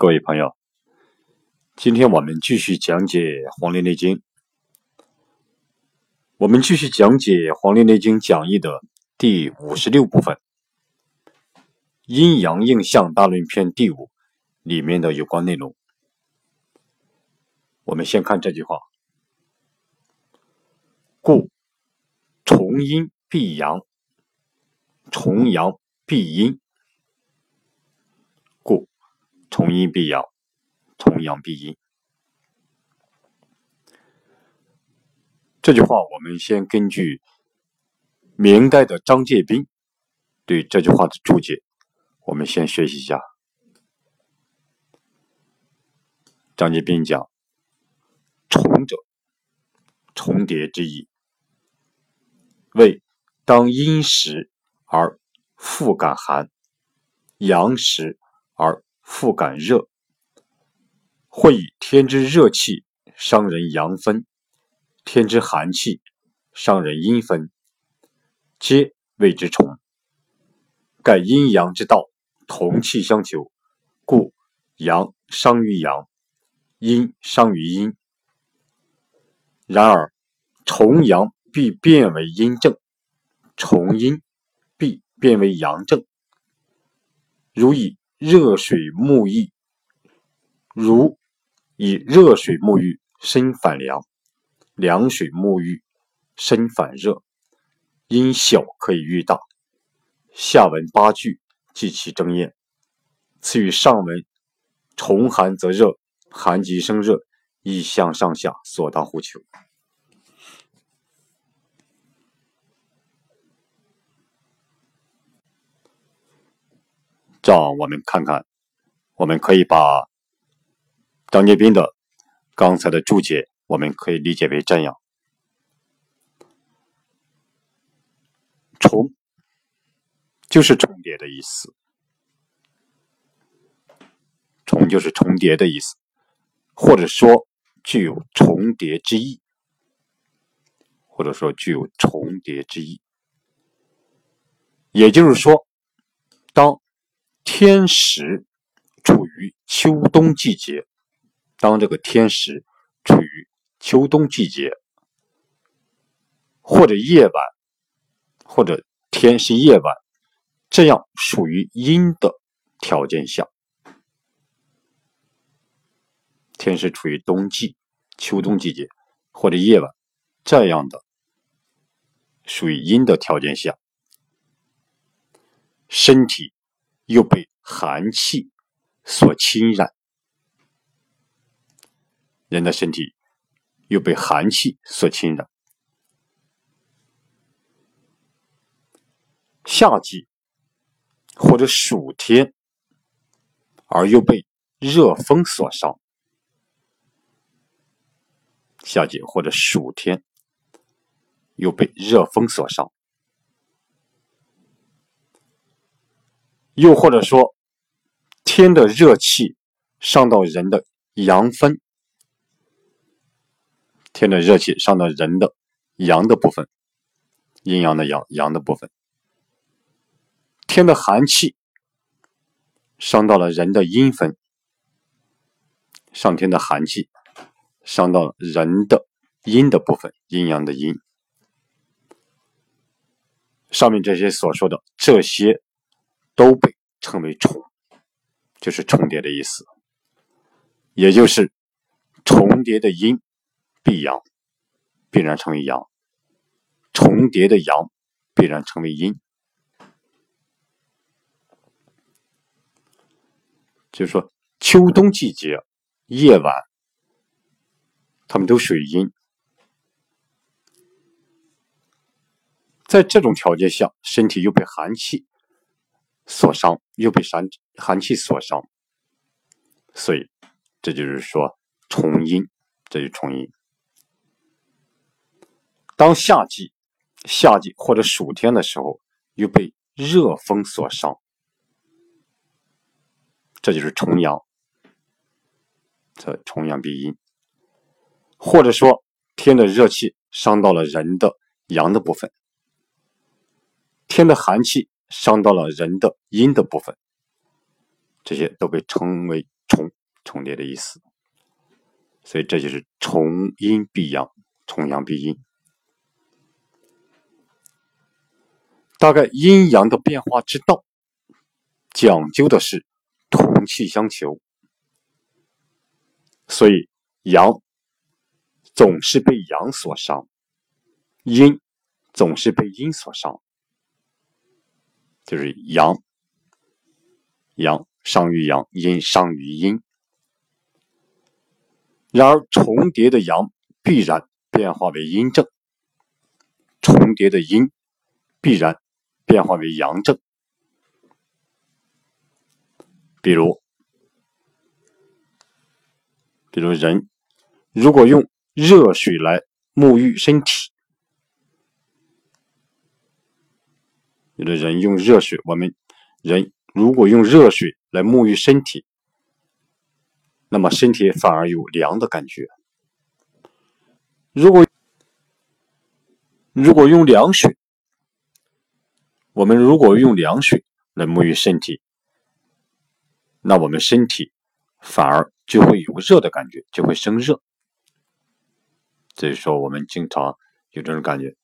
各位朋友，今天我们继续讲解《黄帝内经》，我们继续讲解《黄帝内经讲义》的第五十六部分《阴阳应象大论篇》第五里面的有关内容。我们先看这句话：“故重阴必阳，重阳必阴。”重阴必阳，重阳必阴。这句话，我们先根据明代的张介宾对这句话的注解，我们先学习一下。张介宾讲：“重者，重叠之意，为当阴时而复感寒，阳时而。”复感热，或以天之热气伤人阳分，天之寒气伤人阴分，皆谓之重。盖阴阳之道，同气相求，故阳伤于阳，阴伤于阴。然而重阳必变为阴正，重阴必变为阳正。如以。热水沐浴，如以热水沐浴，身反凉；凉水沐浴，身反热。因小可以喻大。下文八句即其争验。次与上文重寒则热，寒极生热，亦向上下所当乎求。这样我们看看，我们可以把张建斌的刚才的注解，我们可以理解为这样：重就是重叠的意思，重就是重叠的意思，或者说具有重叠之意，或者说具有重叠之意，也就是说，当。天时处于秋冬季节，当这个天时处于秋冬季节，或者夜晚，或者天是夜晚，这样属于阴的条件下，天时处于冬季、秋冬季节，或者夜晚这样的属于阴的条件下，身体。又被寒气所侵染，人的身体又被寒气所侵染。夏季或者暑天，而又被热风所伤。夏季或者暑天，又被热风所伤。又或者说，天的热气上到人的阳分，天的热气上到人的阳的部分，阴阳的阳，阳的部分，天的寒气伤到了人的阴分，上天的寒气伤到了人的阴的部分，阴阳的阴。上面这些所说的这些。都被称为重，就是重叠的意思，也就是重叠的阴必阳，必然成为阳；重叠的阳必然成为阴。就是说，秋冬季节夜晚，他们都属于阴，在这种条件下，身体又被寒气。所伤又被寒寒气所伤，所以这就是说重阴，这就重阴。当夏季、夏季或者暑天的时候，又被热风所伤，这就是重阳。这重阳必阴，或者说天的热气伤到了人的阳的部分，天的寒气。伤到了人的阴的部分，这些都被称为重。重叠的意思。所以这就是重阴必阳，重阳必阴。大概阴阳的变化之道，讲究的是同气相求。所以阳总是被阳所伤，阴总是被阴所伤，就是阳阳伤于阳，阴伤于阴。然而重叠的阳必然变化为阴症，重叠的阴必然变化为阳症。比如，比如人如果用热水来沐浴身体，有的人用热水，我们人如果用热水来沐浴身体。那么身体反而有凉的感觉。如果如果用凉水，我们如果用凉水来沐浴身体，那我们身体反而就会有热的感觉，就会生热。所以说，我们经常有这种感觉，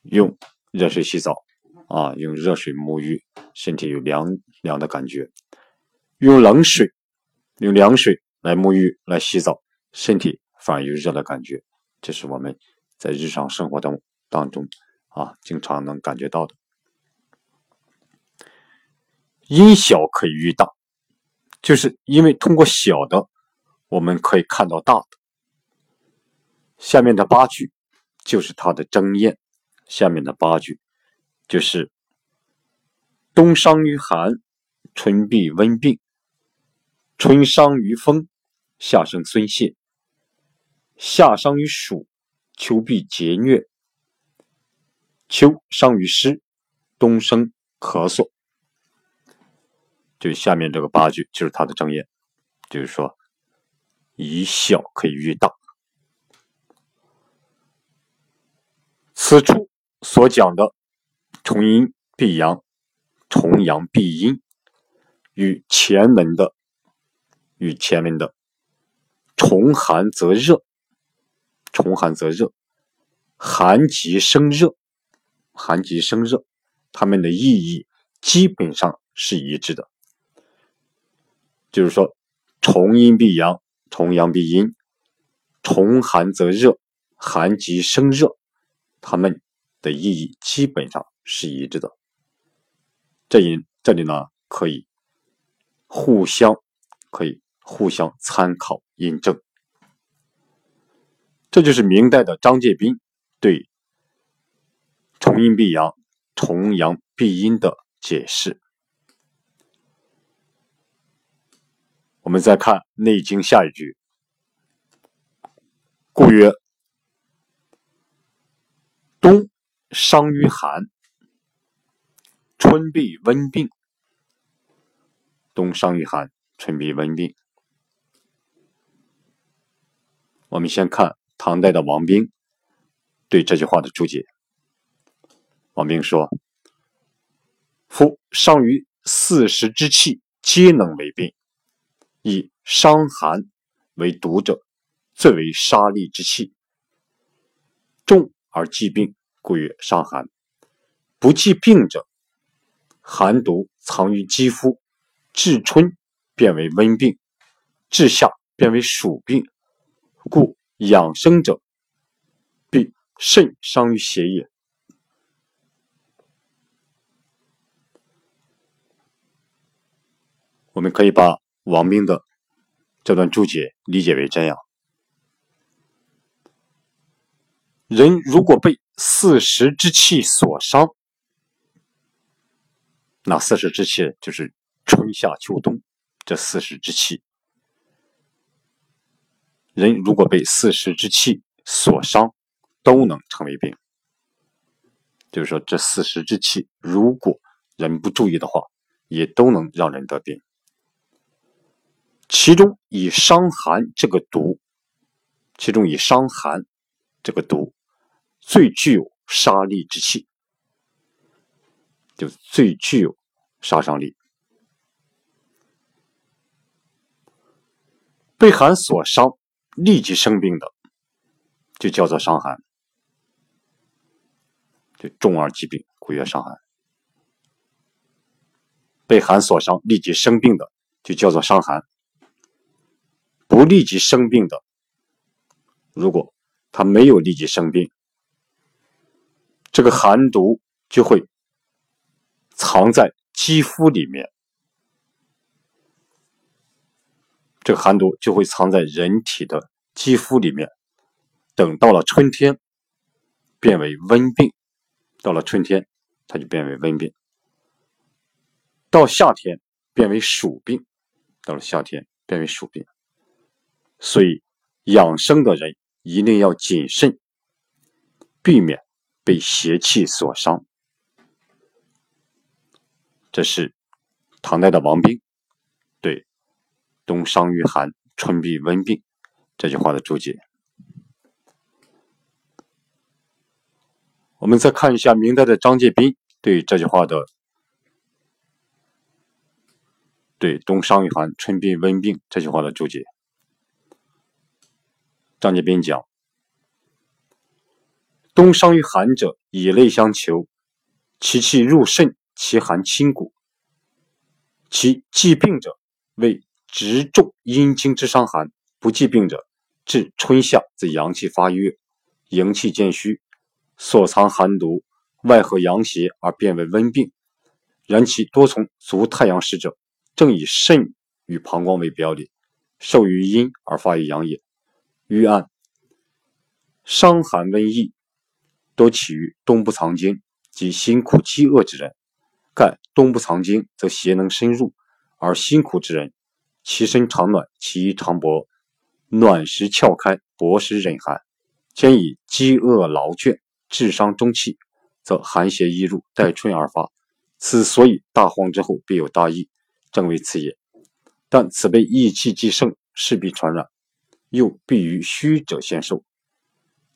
用热水洗澡啊，用热水沐浴身体有凉凉的感觉，用冷水。用凉水来沐浴、来洗澡，身体反而有热的感觉，这是我们在日常生活当当中啊经常能感觉到的。因小可以喻大，就是因为通过小的，我们可以看到大的。下面的八句就是它的争验。下面的八句就是冬伤于寒，春必温病。春伤于风，夏生孙泄；夏伤于暑，秋必劫虐；秋伤于湿，冬生咳嗽。就下面这个八句，就是它的正言，就是说，以小可以喻大。此处所讲的重阴必阳，重阳必阴，与前文的。与前面的“重寒则热”，“重寒则热”，“寒极生热”，“寒极生热”，它们的意义基本上是一致的。就是说，“重阴必阳，重阳必阴，重寒则热，寒极生热”，它们的意义基本上是一致的。这里这里呢，可以互相可以。互相参考印证，这就是明代的张介宾对“重阴必阳，重阳必阴”的解释。我们再看《内经》下一句：“故曰，冬伤于寒，春必温病。冬伤于寒，春必温病。”我们先看唐代的王冰对这句话的注解。王冰说：“夫伤于四时之气，皆能为病；以伤寒为毒者，最为杀利之气，重而忌病，故曰伤寒。不忌病者，寒毒藏于肌肤，至春变为温病，至夏变为暑病。”故养生者，必肾伤于邪也。我们可以把王冰的这段注解理解为这样：人如果被四时之气所伤，那四时之气就是春夏秋冬这四时之气。人如果被四时之气所伤，都能成为病。就是说，这四时之气，如果人不注意的话，也都能让人得病。其中以伤寒这个毒，其中以伤寒这个毒最具有杀力之气，就最具有杀伤力。被寒所伤，立即生病的，就叫做伤寒，就重而疾病，故曰伤寒。被寒所伤，立即生病的，就叫做伤寒。不立即生病的，如果他没有立即生病，这个寒毒就会藏在肌肤里面，这个寒毒就会藏在人体的肌肤里面，等到了春天，变为温病，到了春天，它就变为温病，到夏天变为暑病，到了夏天变为暑病。所以，养生的人一定要谨慎，避免被邪气所伤。这是唐代的王冰对“冬伤于寒，春必温病”这句话的注解。我们再看一下明代的张介宾对这句话的“对冬伤于寒，春必温病”这句话的注解。张介宾讲：“冬伤于寒者，以泪相求，其气入肾，其寒侵骨。其既病者，为直中阴经之伤寒；不既病者，至春夏则阳气发越，营气渐虚，所藏寒毒外合阳邪而变为温病。然其多从足太阳时者，正以肾与膀胱为表里，受于阴而发于阳也。”欲按伤寒瘟疫，多起于冬不藏精及辛苦饥饿之人。盖冬不藏精，则邪能深入；而辛苦之人，其身常暖，其衣常薄，暖时窍开，薄时忍寒。兼以饥饿劳倦，致伤中气，则寒邪易入，待春而发。此所以大荒之后必有大疫，正为此也。但此被疫气既盛，势必传染。又必于虚者先受，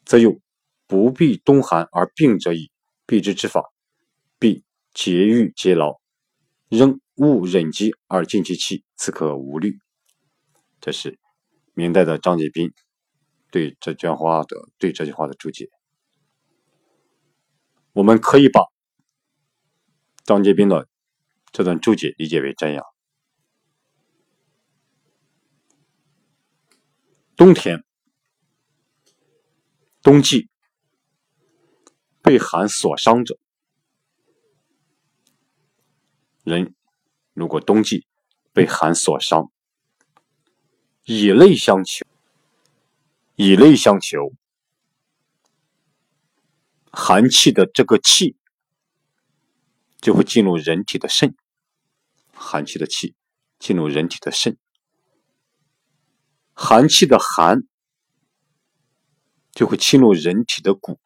则又不必冬寒而病者矣。避之之法，节欲节劳，仍勿忍饥而尽其气，此可无虑。这是明代的张介宾对这句话的对这句话的注解。我们可以把张介宾的这段注解理解为这样。冬天，冬季被寒所伤者，人如果冬季被寒所伤，以泪相求，以泪相求，寒气的这个气就会进入人体的肾，寒气的气进入人体的肾。寒气的寒就会侵入人体的骨，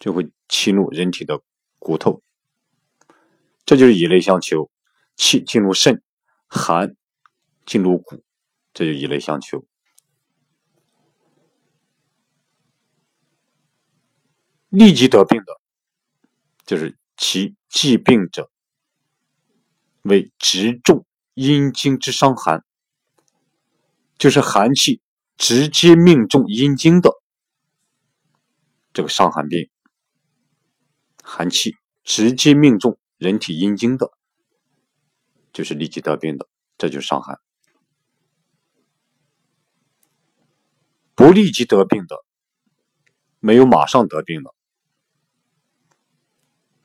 就会侵入人体的骨头，这就是以类相求，气进入肾，寒进入骨，这就以类相求。立即得病的，就是其既病者，为直中阴经之伤寒。就是寒气直接命中阴经的这个伤寒病，寒气直接命中人体阴经的，就是立即得病的，这就是伤寒。不立即得病的，没有马上得病的，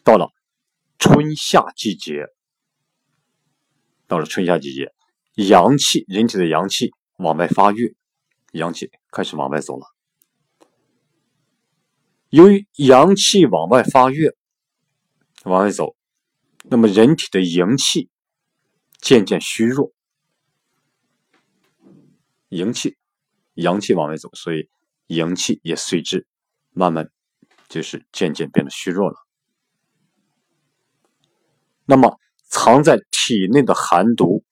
到了春夏季节，到了春夏季节，阳气，人体的阳气。往外发育，阳气开始往外走了。由于阳气往外发育、往外走，那么人体的营气渐渐虚弱，营气、阳气往外走，所以营气也随之慢慢就是渐渐变得虚弱了。那么藏在体内的寒毒。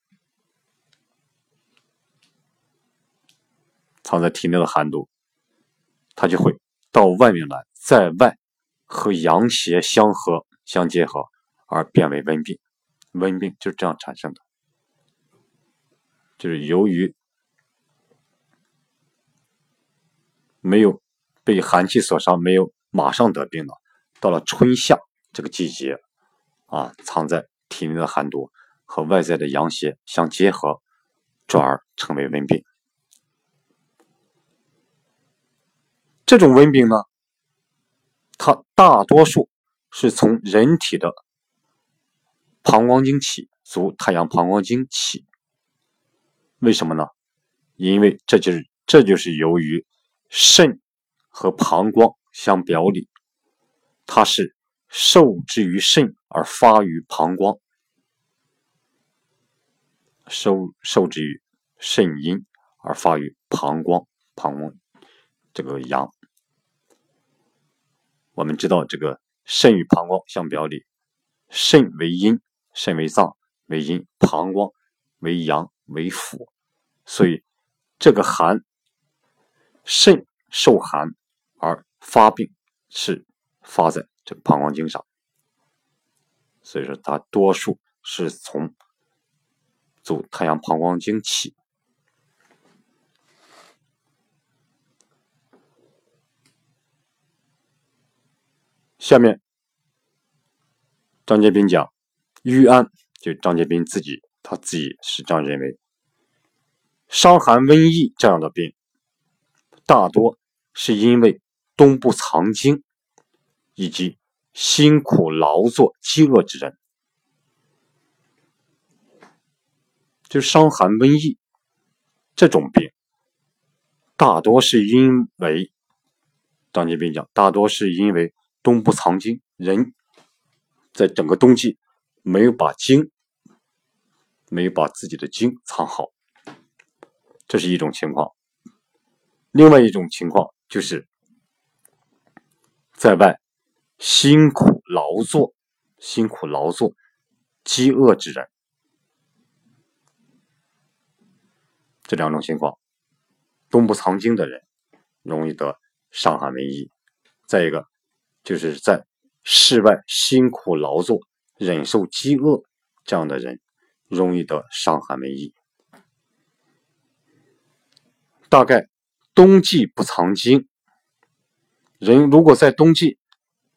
藏在体内的寒毒，它就会到外面来，在外和阳邪相合、相结合，而变为温病温病就是这样产生的。就是由于没有被寒气所伤没有马上得病了到了春夏这个季节啊藏在体内的寒毒和外在的阳邪相结合转而成为温病。这种温病呢它大多数是从人体的膀胱经起，足太阳膀胱经起。为什么呢？因为这就是这就是由于肾和膀胱相表里，它是受之于肾而发于膀胱，受受之于肾阴而发于膀胱，膀胱这个阳。我们知道这个肾与膀胱相表里，肾为阴，肾为脏为阴，膀胱为阳为腑，所以。这个寒，肾受寒而发病，是发在这个膀胱经上，所以说它多数是从走太阳膀胱经起。下面张建斌讲，于安就张建斌自己他自己是这样认为。伤寒瘟疫这样的病，大多是因为冬不藏精，以及辛苦劳作、饥饿之人。就伤寒瘟疫这种病，大多是因为张杰斌讲，大多是因为冬不藏精，人在整个冬季没有把精，没有把自己的精藏好。这是一种情况，另外一种情况就是在外辛苦劳作、辛苦劳作、饥饿之人，这两种情况，冬不藏精的人容易得伤寒瘟疫；再一个就是在室外辛苦劳作、忍受饥饿这样的人，容易得伤寒瘟疫。大概冬季不藏精，人如果在冬季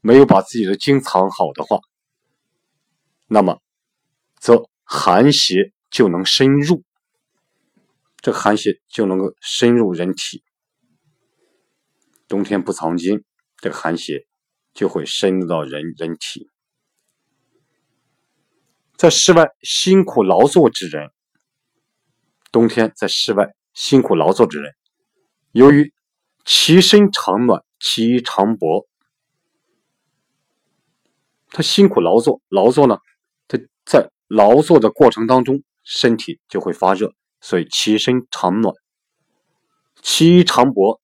没有把自己的精藏好的话，那么则寒邪就能深入，这寒邪就能够深入人体。冬天不藏精，这个寒邪就会深入到人人体。在室外辛苦劳作之人，冬天在室外。辛苦劳作之人，由于其身长暖，其衣长薄，他辛苦劳作，劳作呢，他在劳作的过程当中，身体就会发热，所以其身长暖，其衣长薄，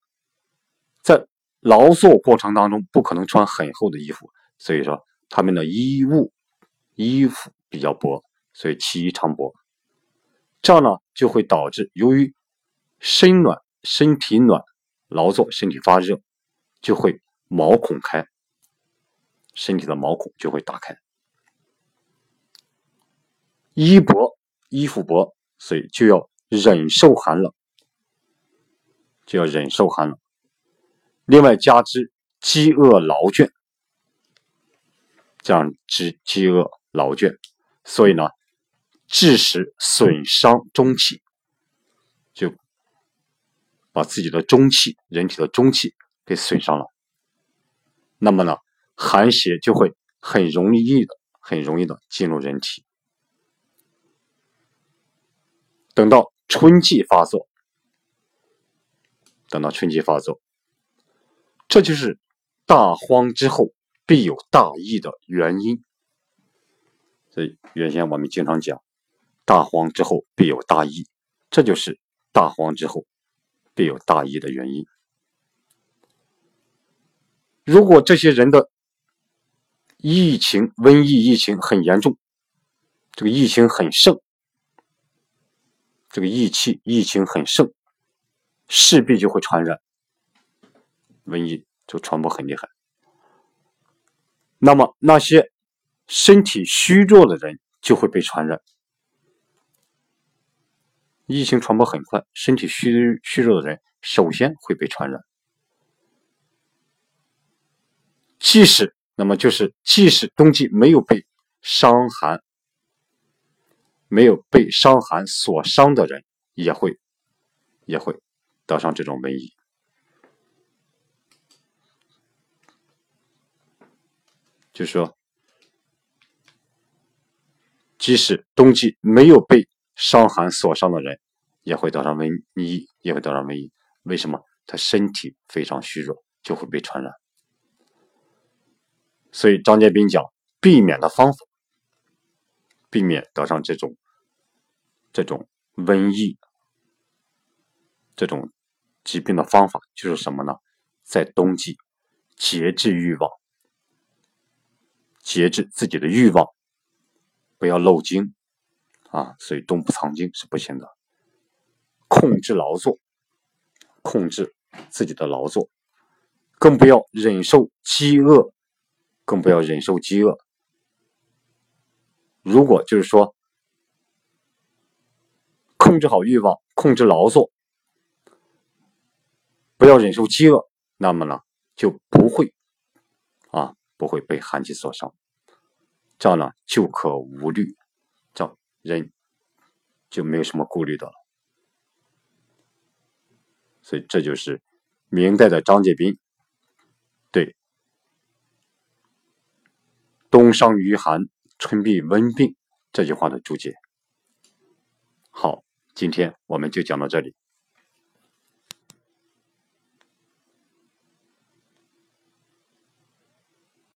在劳作过程当中不可能穿很厚的衣服，所以说他们的衣物衣服比较薄，所以其衣长薄，这样呢就会导致由于身暖，身体暖，劳作，身体发热，就会毛孔开，身体的毛孔就会打开。衣薄，衣服薄，所以就要忍受寒冷，就要忍受寒冷。另外加之饥饿劳倦，这样之饥饿劳倦，所以呢，致使损伤中气。就把自己的中气，人体的中气给损伤了，那么呢，寒邪就会很容易的、很容易的进入人体。等到春季发作，等到春季发作，这就是大荒之后必有大疫的原因。所以原先我们经常讲，大荒之后必有大疫，这就是大荒之后。必有大疫的原因。如果这些人的疫情、瘟疫疫情很严重，这个疫情很盛，这个疫气疫情很盛，势必就会传染，瘟疫就传播很厉害。那么那些身体虚弱的人就会被传染。疫情传播很快，身体虚虚弱的人首先会被传染。即使那么就是即使冬季没有被伤寒没有被伤寒所伤的人，也会也会得上这种瘟疫。就是说，即使冬季没有被伤寒所伤的人，也会得上瘟疫，也会得上瘟疫。为什么？他身体非常虚弱，就会被传染。所以张建斌讲，避免的方法，避免得上这种这种瘟疫、这种疾病的方法，就是什么呢？在冬季节制欲望。节制自己的欲望，不要漏精啊！所以冬不藏精是不行的。控制劳作，控制自己的劳作，更不要忍受饥饿，更不要忍受饥饿。如果就是说控制好欲望，控制劳作，不要忍受饥饿，那么呢就不会啊。不会被寒气所伤，这样呢就可无虑，这样人就没有什么顾虑的了。所以这就是明代的张介宾对“冬伤于寒，春必温病”这句话的注解。好，今天我们就讲到这里。